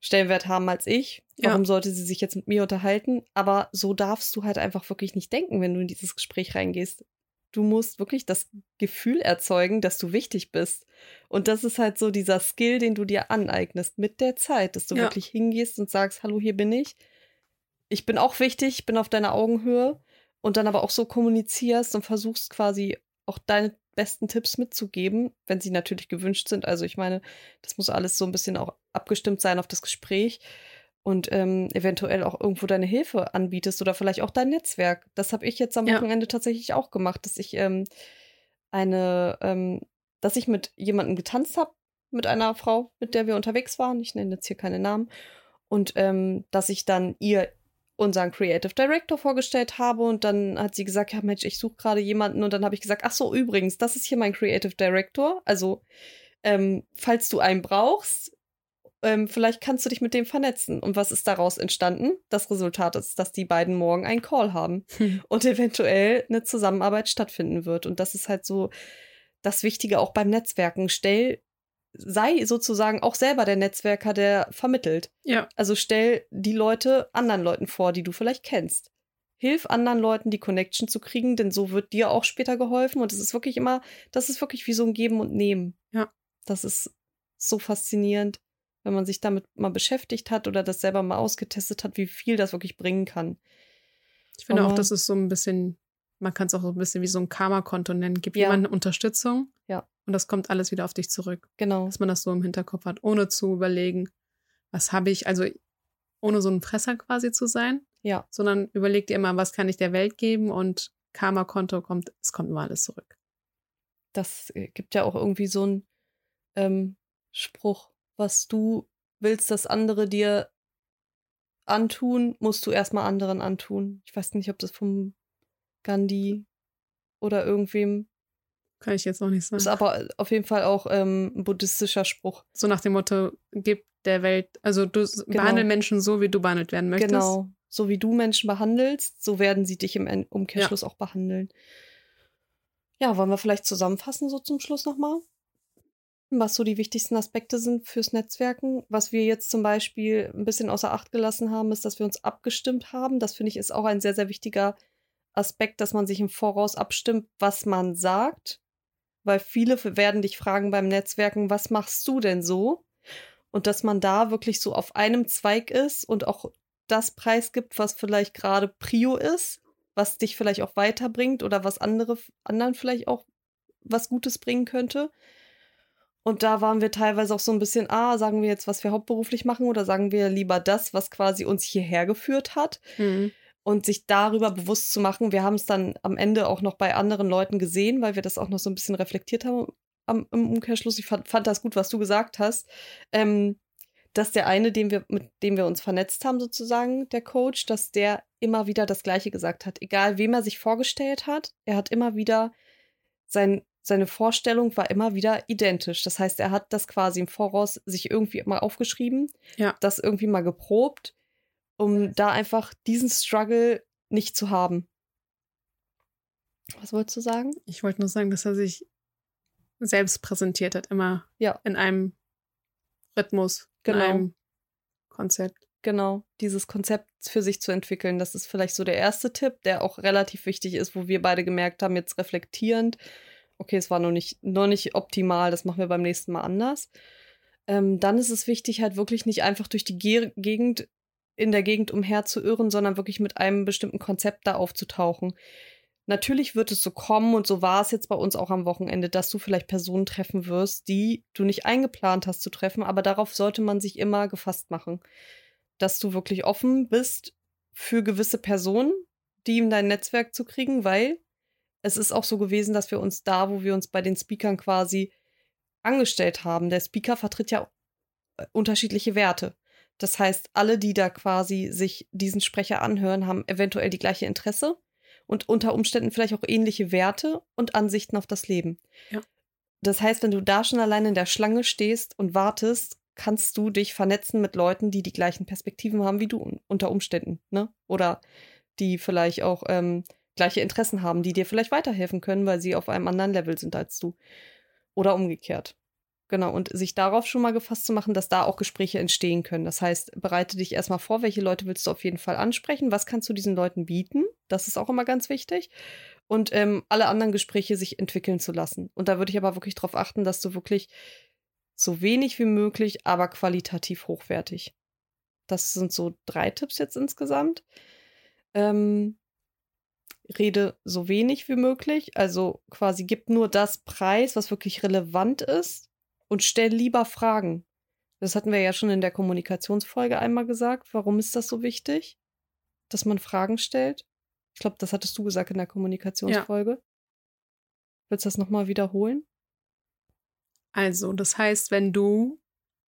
Stellenwert haben als ich. Warum ja. sollte sie sich jetzt mit mir unterhalten? Aber so darfst du halt einfach wirklich nicht denken, wenn du in dieses Gespräch reingehst. Du musst wirklich das Gefühl erzeugen, dass du wichtig bist. Und das ist halt so dieser Skill, den du dir aneignest mit der Zeit, dass du ja. wirklich hingehst und sagst, hallo, hier bin ich. Ich bin auch wichtig, ich bin auf deiner Augenhöhe. Und dann aber auch so kommunizierst und versuchst quasi auch deine besten Tipps mitzugeben, wenn sie natürlich gewünscht sind. Also ich meine, das muss alles so ein bisschen auch abgestimmt sein auf das Gespräch und ähm, eventuell auch irgendwo deine Hilfe anbietest oder vielleicht auch dein Netzwerk. Das habe ich jetzt am Wochenende ja. tatsächlich auch gemacht, dass ich ähm, eine, ähm, dass ich mit jemandem getanzt habe, mit einer Frau, mit der wir unterwegs waren. Ich nenne jetzt hier keine Namen. Und ähm, dass ich dann ihr unseren Creative Director vorgestellt habe und dann hat sie gesagt, ja Mensch, ich suche gerade jemanden und dann habe ich gesagt, ach so, übrigens, das ist hier mein Creative Director. Also, ähm, falls du einen brauchst, ähm, vielleicht kannst du dich mit dem vernetzen. Und was ist daraus entstanden? Das Resultat ist, dass die beiden morgen einen Call haben hm. und eventuell eine Zusammenarbeit stattfinden wird. Und das ist halt so das Wichtige auch beim Netzwerken. Stell sei sozusagen auch selber der Netzwerker, der vermittelt. Ja. Also stell die Leute anderen Leuten vor, die du vielleicht kennst. Hilf anderen Leuten, die Connection zu kriegen, denn so wird dir auch später geholfen. Und es ist wirklich immer, das ist wirklich wie so ein Geben und Nehmen. Ja. Das ist so faszinierend, wenn man sich damit mal beschäftigt hat oder das selber mal ausgetestet hat, wie viel das wirklich bringen kann. Ich finde Aber, auch, das ist so ein bisschen, man kann es auch so ein bisschen wie so ein Karma-Konto nennen. Gibt ja. jemandem Unterstützung? Ja Und das kommt alles wieder auf dich zurück. Genau. Dass man das so im Hinterkopf hat, ohne zu überlegen, was habe ich, also ohne so ein Fresser quasi zu sein, Ja. sondern überleg dir immer, was kann ich der Welt geben und Karma-Konto kommt, es kommt immer alles zurück. Das äh, gibt ja auch irgendwie so einen ähm, Spruch, was du willst, dass andere dir antun, musst du erstmal anderen antun. Ich weiß nicht, ob das vom Gandhi oder irgendwem Kann ich jetzt noch nicht ist, sagen. aber auf jeden Fall auch ähm, ein buddhistischer Spruch. So nach dem Motto, gib der Welt, also du behandle Menschen so, wie du behandelt werden möchtest. Genau. So wie du Menschen behandelst, so werden sie dich im Umkehrschluss auch behandeln. Ja, wollen wir vielleicht zusammenfassen, so zum Schluss nochmal? Was so die wichtigsten Aspekte sind fürs Netzwerken. Was wir jetzt zum Beispiel ein bisschen außer Acht gelassen haben, ist, dass wir uns abgestimmt haben. Das finde ich ist auch ein sehr, sehr wichtiger Aspekt, dass man sich im Voraus abstimmt, was man sagt. Weil viele werden dich fragen beim Netzwerken, was machst du denn so? Und dass man da wirklich so auf einem Zweig ist und auch das preisgibt, was vielleicht gerade Prio ist, was dich vielleicht auch weiterbringt oder was andere anderen vielleicht auch was Gutes bringen könnte. Und da waren wir teilweise auch so ein bisschen, ah, sagen wir jetzt, was wir hauptberuflich machen oder sagen wir lieber das, was quasi uns hierher geführt hat Mhm. Und sich darüber bewusst zu machen. Wir haben es dann am Ende auch noch bei anderen Leuten gesehen, weil wir das auch noch so ein bisschen reflektiert haben am, im Umkehrschluss. Ich fand, fand das gut, was du gesagt hast. Ähm, dass der eine, den wir, mit dem wir uns vernetzt haben, sozusagen, der Coach, dass der immer wieder das Gleiche gesagt hat. Egal, wem er sich vorgestellt hat, er hat immer wieder sein, seine Vorstellung war immer wieder identisch. Das heißt, er hat das quasi im Voraus sich irgendwie mal aufgeschrieben, Ja. das irgendwie mal geprobt, um da einfach diesen Struggle nicht zu haben. Was wolltest du sagen? Ich wollte nur sagen, dass er sich selbst präsentiert hat, immer Ja. in einem Rhythmus, Genau. in einem Konzept. Genau, dieses Konzept für sich zu entwickeln. Das ist vielleicht so der erste Tipp, der auch relativ wichtig ist, wo wir beide gemerkt haben, jetzt reflektierend, okay, es war noch nicht, noch nicht optimal, das machen wir beim nächsten Mal anders. Ähm, dann ist es wichtig, halt wirklich nicht einfach durch die Ge Gegend, in der Gegend umher zu irren, sondern wirklich mit einem bestimmten Konzept da aufzutauchen. Natürlich wird es so kommen und so war es jetzt bei uns auch am Wochenende, dass du vielleicht Personen treffen wirst, die du nicht eingeplant hast zu treffen, aber darauf sollte man sich immer gefasst machen dass du wirklich offen bist für gewisse Personen, die in dein Netzwerk zu kriegen, weil es ist auch so gewesen, dass wir uns da, wo wir uns bei den Speakern quasi angestellt haben, der Speaker vertritt ja äh, unterschiedliche Werte. Das heißt, alle, die da quasi sich diesen Sprecher anhören, haben eventuell die gleiche Interesse und unter Umständen vielleicht auch ähnliche Werte und Ansichten auf das Leben. Ja. Das heißt, wenn du da schon allein in der Schlange stehst und wartest, kannst du dich vernetzen mit Leuten, die die gleichen Perspektiven haben wie du un- unter Umständen, ne? Oder die vielleicht auch ähm, gleiche Interessen haben, die dir vielleicht weiterhelfen können, weil sie auf einem anderen Level sind als du. Oder umgekehrt. Genau, und sich darauf schon mal gefasst zu machen, dass da auch Gespräche entstehen können. Das heißt, bereite dich erstmal vor, welche Leute willst du auf jeden Fall ansprechen, was kannst du diesen Leuten bieten, das ist auch immer ganz wichtig. Und ähm, alle anderen Gespräche sich entwickeln zu lassen. Und da würde ich aber wirklich darauf achten, dass du wirklich so wenig wie möglich, aber qualitativ hochwertig. Das sind so drei Tipps jetzt insgesamt. Ähm, rede so wenig wie möglich, also quasi gib nur das Preis, was wirklich relevant ist und stell lieber Fragen. Das hatten wir ja schon in der Kommunikationsfolge einmal gesagt. Warum ist das so wichtig, dass man Fragen stellt? Ich glaube, das hattest du gesagt in der Kommunikationsfolge. Willst du das nochmal wiederholen? Also, das heißt, wenn du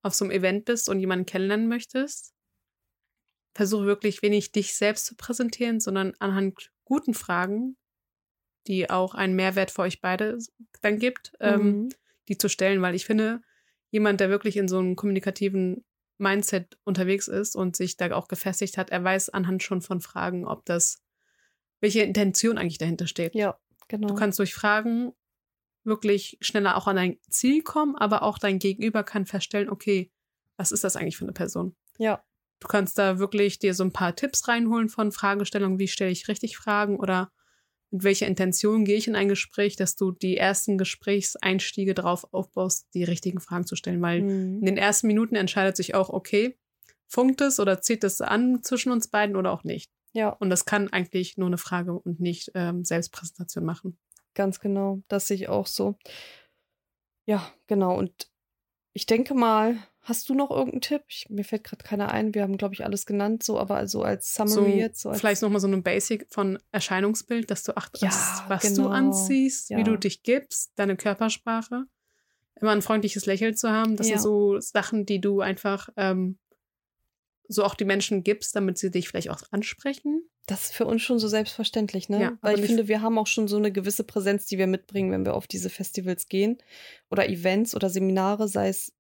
auf so einem Event bist und jemanden kennenlernen möchtest, versuche wirklich wenig dich selbst zu präsentieren, sondern anhand guten Fragen, die auch einen Mehrwert für euch beide dann gibt, ähm, Mhm. Die zu stellen, weil ich finde, jemand, der wirklich in so einem kommunikativen Mindset unterwegs ist und sich da auch gefestigt hat, er weiß anhand schon von Fragen, ob das, welche Intention eigentlich dahinter steht. Ja, genau. Du kannst durch Fragen wirklich schneller auch an dein Ziel kommen, aber auch dein Gegenüber kann feststellen, okay, was ist das eigentlich für eine Person? ja, Du kannst da wirklich dir so ein paar Tipps reinholen von Fragestellungen, wie stelle ich richtig Fragen oder mit welcher Intention gehe ich in ein Gespräch, dass du die ersten Gesprächseinstiege darauf aufbaust, die richtigen Fragen zu stellen, weil in Mhm. den ersten Minuten entscheidet sich auch, okay, funkt es oder zieht es an zwischen uns beiden oder auch nicht. ja. Und das kann eigentlich nur eine Frage und nicht ähm, Selbstpräsentation machen. Ganz genau, das sehe ich auch so. Ja, genau. Und ich denke mal, hast du noch irgendeinen Tipp? Ich, mir fällt gerade keiner ein. Wir haben, glaube ich, alles genannt, so, aber also als Summary So, jetzt. So als, vielleicht nochmal so ein Basic von Erscheinungsbild, dass du achtest, Ja, was genau. du anziehst, Ja. wie du dich gibst, deine Körpersprache. Immer ein freundliches Lächeln zu haben. Das Ja. sind so Sachen, die du einfach ähm, so auch die Menschen gibst, damit sie dich vielleicht auch ansprechen. Das ist für uns schon so selbstverständlich, ne? Ja, Weil ich finde, wir haben auch schon so eine gewisse Präsenz, die wir mitbringen, wenn wir auf diese Festivals gehen. Oder Events oder Seminare, sei es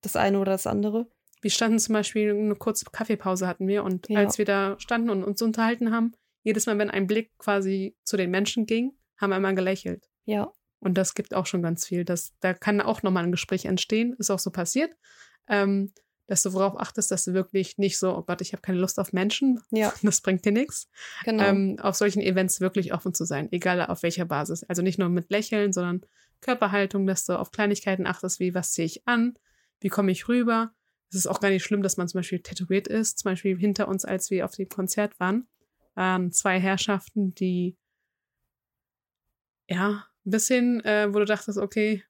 das eine oder das andere. Wir standen zum Beispiel, eine kurze Kaffeepause hatten wir und Ja. als wir da standen und uns unterhalten haben, jedes Mal, wenn ein Blick quasi zu den Menschen ging, haben wir immer gelächelt. Ja, Und das gibt auch schon ganz viel. Das, da kann auch nochmal ein Gespräch entstehen. Ist auch so passiert. Ähm, dass du worauf achtest, dass du wirklich nicht so, oh Gott, ich habe keine Lust auf Menschen, ja, das bringt dir nichts. genau. Ähm, auf solchen Events wirklich offen zu sein, egal auf welcher Basis. Also nicht nur mit Lächeln, sondern Körperhaltung, dass du auf Kleinigkeiten achtest, wie was ziehe ich an, wie komme ich rüber. Es ist auch gar nicht schlimm, dass man zum Beispiel tätowiert ist. Zum Beispiel hinter uns, als wir auf dem Konzert waren, waren zwei Herrschaften, die ja ein bisschen, äh, wo du dachtest, okay,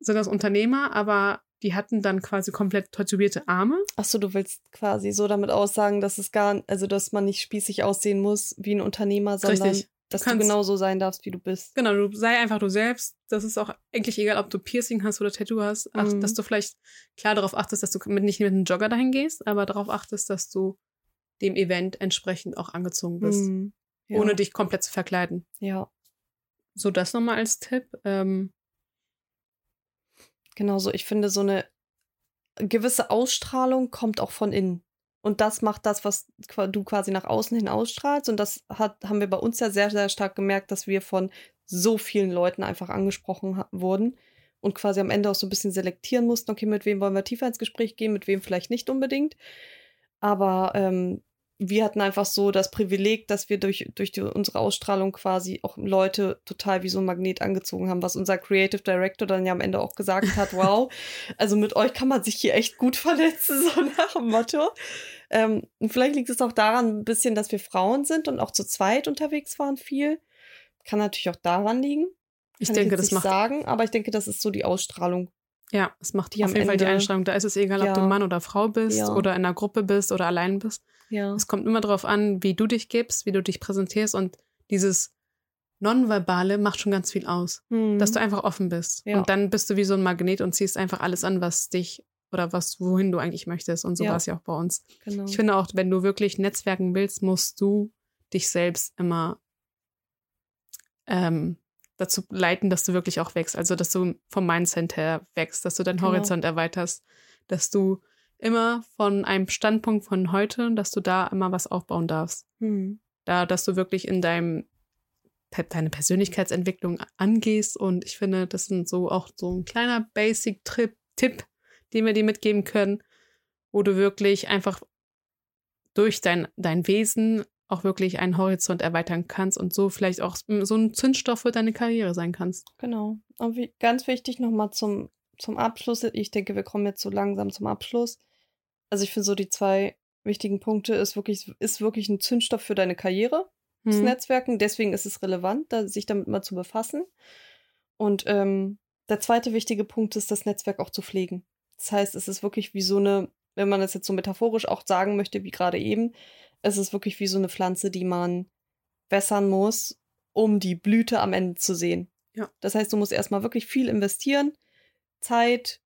sind das Unternehmer, aber die hatten dann quasi komplett tätowierte Arme. Achso, du willst quasi so damit aussagen, dass es gar, also dass man nicht spießig aussehen muss wie ein Unternehmer, sondern Richtig. dass du kannst- genauso sein darfst, wie du bist. Genau, du sei einfach du selbst. Das ist auch eigentlich egal, ob du Piercing hast oder Tattoo hast. Ach, Mhm. Dass du vielleicht klar darauf achtest, dass du mit, nicht mit einem Jogger dahin gehst, aber darauf achtest, dass du dem Event entsprechend auch angezogen bist, Mhm. Ja. ohne dich komplett zu verkleiden. Ja, So, das nochmal als Tipp. Ähm, genau so. Ich finde, so eine gewisse Ausstrahlung kommt auch von innen. Und das macht das, was du quasi nach außen hin ausstrahlst. Und das hat, haben wir bei uns ja sehr, sehr stark gemerkt, dass wir von so vielen Leuten einfach angesprochen wurden und quasi am Ende auch so ein bisschen selektieren mussten, okay, mit wem wollen wir tiefer ins Gespräch gehen, mit wem vielleicht nicht unbedingt. Aber ähm, wir hatten einfach so das Privileg, dass wir durch, durch die, unsere Ausstrahlung quasi auch Leute total wie so ein Magnet angezogen haben, was unser Creative Director dann ja am Ende auch gesagt hat, wow, also mit euch kann man sich hier echt gut verletzen, so nach dem Motto. Ähm, und vielleicht liegt es auch daran ein bisschen, dass wir Frauen sind und auch zu zweit unterwegs waren viel. Kann natürlich auch daran liegen. ich Kann denke, jetzt das nicht macht, sagen, aber ich denke, das ist so die Ausstrahlung. Ja, es macht auf am jeden Fall die Einstellung. Da ist es egal, ob Ja. du Mann oder Frau bist Ja. oder in einer Gruppe bist oder allein bist. Ja. Es kommt immer darauf an, wie du dich gibst, wie du dich präsentierst und dieses Nonverbale macht schon ganz viel aus. Hm. dass du einfach offen bist. Ja. Und dann bist du wie so ein Magnet und ziehst einfach alles an, was dich oder was, wohin du eigentlich möchtest. Und so Ja. war es ja auch bei uns. genau. Ich finde auch, wenn du wirklich netzwerken willst, musst du dich selbst immer ähm, dazu leiten, dass du wirklich auch wächst. Also, dass du vom Mindset her wächst, dass du deinen Genau. Horizont erweiterst, dass du immer von einem Standpunkt von heute, dass du da immer was aufbauen darfst. Hm. Da, dass du wirklich in deinem deine Persönlichkeitsentwicklung angehst. Und ich finde, das sind so auch so ein kleiner Basic-Tipp, Tipp, den wir dir mitgeben können, wo du wirklich einfach durch dein, dein Wesen auch wirklich einen Horizont erweitern kannst und so vielleicht auch so ein Zündstoff für deine Karriere sein kannst. Genau. Und wie, ganz wichtig nochmal zum, zum Abschluss. Ich denke, wir kommen jetzt so langsam zum Abschluss. Also ich finde so die zwei wichtigen Punkte ist wirklich, ist wirklich ein Zündstoff für deine Karriere, das Hm. Netzwerken. Deswegen ist es relevant, da, sich damit mal zu befassen. Und ähm, der zweite wichtige Punkt ist, das Netzwerk auch zu pflegen. Das heißt, es ist wirklich wie so eine, wenn man das jetzt so metaphorisch auch sagen möchte, wie gerade eben, es ist wirklich wie so eine Pflanze, die man wässern muss, um die Blüte am Ende zu sehen. Ja. Das heißt, du musst erstmal wirklich viel investieren, Zeit,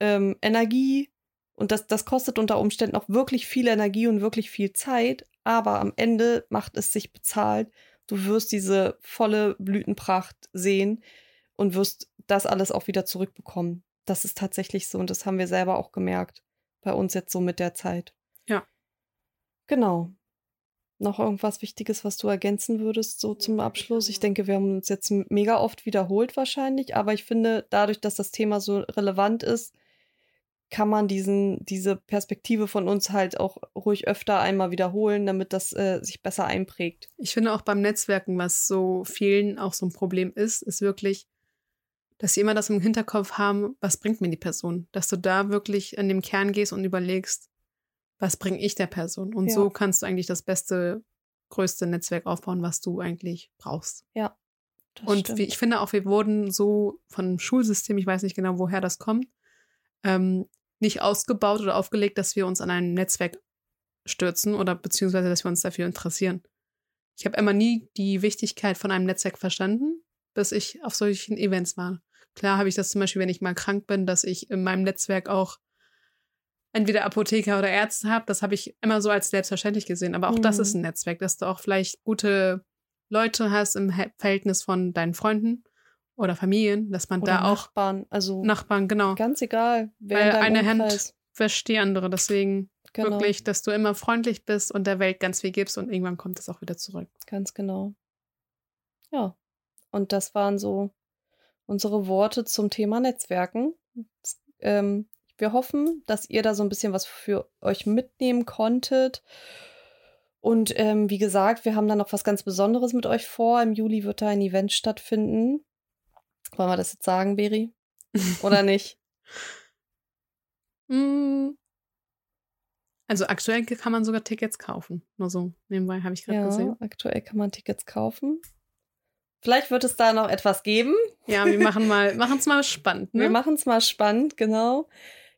ähm, Energie. Und das, das kostet unter Umständen auch wirklich viel Energie und wirklich viel Zeit. Aber am Ende macht es sich bezahlt. Du wirst diese volle Blütenpracht sehen und wirst das alles auch wieder zurückbekommen. Das ist tatsächlich so und das haben wir selber auch gemerkt. Bei uns jetzt so mit der Zeit. Ja. Genau. Noch irgendwas Wichtiges, was du ergänzen würdest, so zum Abschluss? Ich denke, wir haben uns jetzt mega oft wiederholt wahrscheinlich, aber ich finde, dadurch, dass das Thema so relevant ist, kann man diesen, diese Perspektive von uns halt auch ruhig öfter einmal wiederholen, damit das äh, sich besser einprägt. Ich finde auch beim Netzwerken, was so vielen auch so ein Problem ist, ist wirklich, dass sie immer das im Hinterkopf haben, was bringt mir die Person? Dass du da wirklich in dem Kern gehst und überlegst, was bringe ich der Person? Und Ja. so kannst du eigentlich das beste, größte Netzwerk aufbauen, was du eigentlich brauchst. Das und stimmt. ich finde auch, wir wurden so von dem Schulsystem, ich weiß nicht genau, woher das kommt, ähm, nicht ausgebaut oder aufgelegt, dass wir uns an ein Netzwerk stürzen oder beziehungsweise, dass wir uns dafür interessieren. Ich habe immer nie die Wichtigkeit von einem Netzwerk verstanden, bis ich auf solchen Events war. Klar habe ich das zum Beispiel, wenn ich mal krank bin, dass ich in meinem Netzwerk auch entweder Apotheker oder Ärzte habe. Das habe ich immer so als selbstverständlich gesehen. Aber auch das Mhm. ist ein Netzwerk, dass du auch vielleicht gute Leute hast im Verhältnis von deinen Freunden oder Familien, dass man Oder da auch Nachbarn, also Nachbarn, genau, ganz egal, wer Weil eine Hand- Umkreis, wäscht die andere. Deswegen genau, wirklich, dass du immer freundlich bist und der Welt ganz viel gibst und irgendwann kommt es auch wieder zurück. ganz genau. Ja, und das waren so unsere Worte zum Thema Netzwerken. Ähm, wir hoffen, dass ihr da so ein bisschen was für euch mitnehmen konntet. Und ähm, wie gesagt, wir haben da noch was ganz Besonderes mit euch vor. Im Juli wird da ein Event stattfinden. Wollen wir das jetzt sagen, Beri? Oder nicht? Mm. Also aktuell kann man sogar Tickets kaufen. Nur so nebenbei habe ich gerade Ja, gesehen. aktuell kann man Tickets kaufen. Vielleicht wird es da noch etwas geben. Ja, wir machen mal, machen es mal spannend. Ne? Wir machen es mal spannend, genau.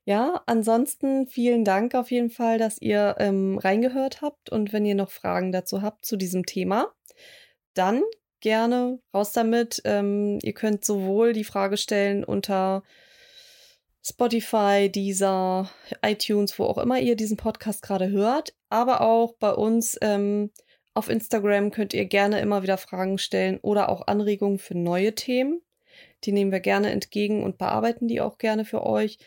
Ja, ansonsten vielen Dank auf jeden Fall, dass ihr ähm, reingehört habt. Und wenn ihr noch Fragen dazu habt zu diesem Thema, dann gerne raus damit. Ähm, ihr könnt sowohl die Frage stellen unter Spotify, Deezer, iTunes, wo auch immer ihr diesen Podcast gerade hört, aber auch bei uns ähm, auf Instagram könnt ihr gerne immer wieder Fragen stellen oder auch Anregungen für neue Themen. Die nehmen wir gerne entgegen und bearbeiten die auch gerne für euch.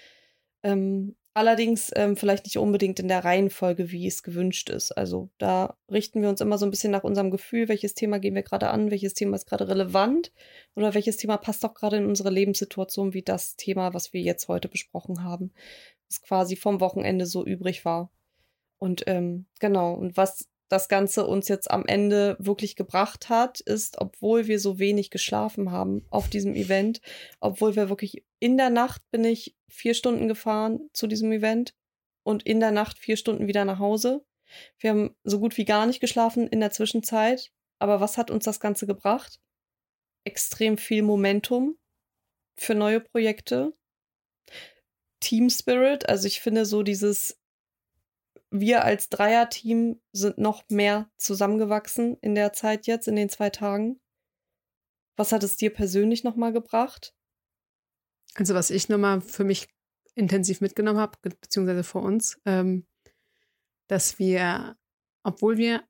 Ähm, allerdings ähm, vielleicht nicht unbedingt in der Reihenfolge, wie es gewünscht ist. Also da richten wir uns immer so ein bisschen nach unserem Gefühl, welches Thema gehen wir gerade an, welches Thema ist gerade relevant oder welches Thema passt auch gerade in unsere Lebenssituation, wie das Thema, was wir jetzt heute besprochen haben, was quasi vom Wochenende so übrig war. Und ähm, genau, und was das Ganze uns jetzt am Ende wirklich gebracht hat, ist, obwohl wir so wenig geschlafen haben auf diesem Event, obwohl wir wirklich in der Nacht bin ich vier Stunden gefahren zu diesem Event und in der Nacht vier Stunden wieder nach Hause. Wir haben so gut wie gar nicht geschlafen in der Zwischenzeit. Aber was hat uns das Ganze gebracht? Extrem viel Momentum für neue Projekte. Team Spirit, also ich finde so dieses wir als Dreierteam sind noch mehr zusammengewachsen in der Zeit jetzt, in den zwei Tagen. Was hat es dir persönlich nochmal gebracht? Also was ich nochmal für mich intensiv mitgenommen habe, beziehungsweise für uns, ähm, dass wir, obwohl wir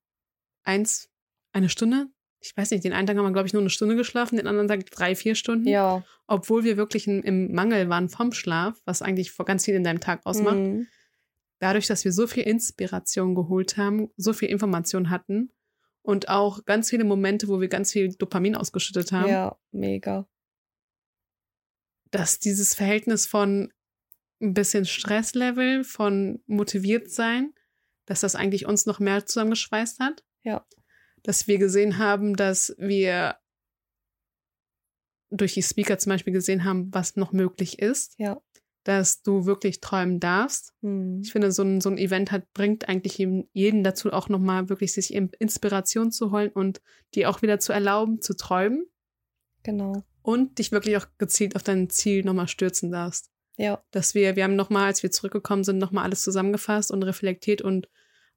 eins, eine Stunde, ich weiß nicht, den einen Tag haben wir, glaube ich, nur eine Stunde geschlafen, den anderen Tag drei, vier Stunden. Ja. Obwohl wir wirklich im, im Mangel waren vom Schlaf, was eigentlich vor ganz viel in deinem Tag ausmacht. Mhm. Dadurch, dass wir so viel Inspiration geholt haben, so viel Information hatten und auch ganz viele Momente, wo wir ganz viel Dopamin ausgeschüttet haben, Ja, mega. dass dieses Verhältnis von ein bisschen Stresslevel, von motiviert sein, dass das eigentlich uns noch mehr zusammengeschweißt hat. Ja. Dass wir gesehen haben, dass wir durch die Speaker zum Beispiel gesehen haben, was noch möglich ist. Ja. Dass du wirklich träumen darfst. Mhm. Ich finde, so ein, so ein Event hat, bringt eigentlich jeden, dazu, auch nochmal wirklich sich Inspiration zu holen und dir auch wieder zu erlauben, zu träumen Genau. und dich wirklich auch gezielt auf dein Ziel nochmal stürzen darfst. Ja. Dass wir, wir haben nochmal, als wir zurückgekommen sind, nochmal alles zusammengefasst und reflektiert und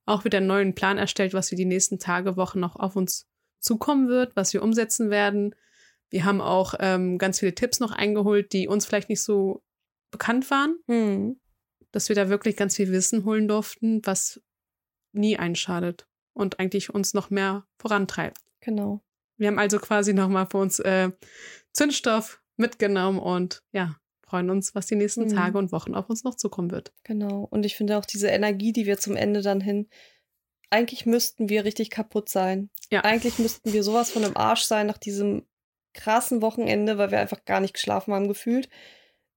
auch wieder einen neuen Plan erstellt, was wir die nächsten Tage, Wochen noch auf uns zukommen wird, was wir umsetzen werden. Wir haben auch ähm, ganz viele Tipps noch eingeholt, die uns vielleicht nicht so bekannt waren, Mhm. dass wir da wirklich ganz viel Wissen holen durften, was nie einschadet und eigentlich uns noch mehr vorantreibt. Genau. Wir haben also quasi nochmal für uns äh, Zündstoff mitgenommen und ja, freuen uns, was die nächsten Mhm. Tage und Wochen auf uns noch zukommen wird. Genau. Und ich finde auch diese Energie, die wir zum Ende dann hin. Eigentlich müssten wir richtig kaputt sein. Ja. Eigentlich müssten wir sowas von im Arsch sein nach diesem krassen Wochenende, weil wir einfach gar nicht geschlafen haben gefühlt.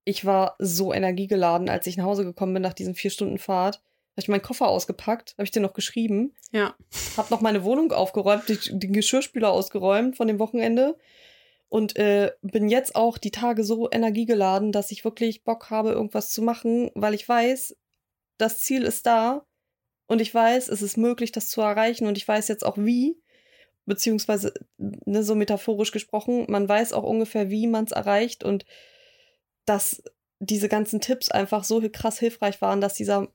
Ich war so energiegeladen, als ich nach Hause gekommen bin nach diesen vier Stunden Fahrt. Habe ich meinen Koffer ausgepackt, habe ich dir noch geschrieben, Ja, habe noch meine Wohnung aufgeräumt, den Geschirrspüler ausgeräumt von dem Wochenende. Und äh, bin jetzt auch die Tage so energiegeladen, dass ich wirklich Bock habe, irgendwas zu machen, weil ich weiß, das Ziel ist da. Und ich weiß, es ist möglich, das zu erreichen. Und ich weiß jetzt auch wie, beziehungsweise ne, so metaphorisch gesprochen, man weiß auch ungefähr, wie man es erreicht. Und dass diese ganzen Tipps einfach so krass hilfreich waren, dass dieser,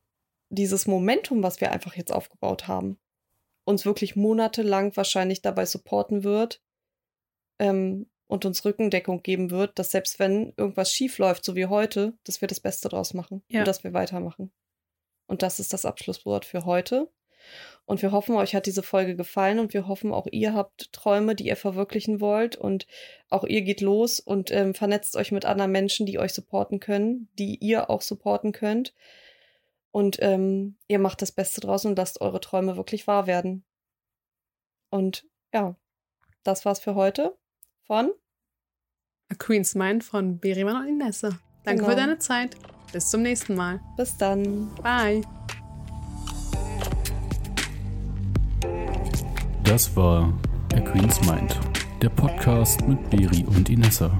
dieses Momentum, was wir einfach jetzt aufgebaut haben, uns wirklich monatelang wahrscheinlich dabei supporten wird ähm, und uns Rückendeckung geben wird, dass selbst wenn irgendwas schief läuft, so wie heute, dass wir das Beste draus machen ja. und dass wir weitermachen. Und das ist das Abschlusswort für heute. Und wir hoffen, euch hat diese Folge gefallen und wir hoffen, auch ihr habt Träume, die ihr verwirklichen wollt und auch ihr geht los und ähm, vernetzt euch mit anderen Menschen, die euch supporten können, die ihr auch supporten könnt. Und ähm, ihr macht das Beste draus und lasst eure Träume wirklich wahr werden. Und ja, das war's für heute von A Queen's Mind von Beriman und Inessa. Danke genau. für deine Zeit. Bis zum nächsten Mal. Bis dann. Bye. Das war A Queen's Mind, der Podcast mit Beri und Inessa.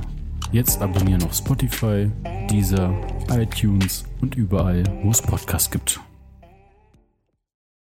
Jetzt abonnieren auf Spotify, Deezer, iTunes und überall, wo es Podcasts gibt.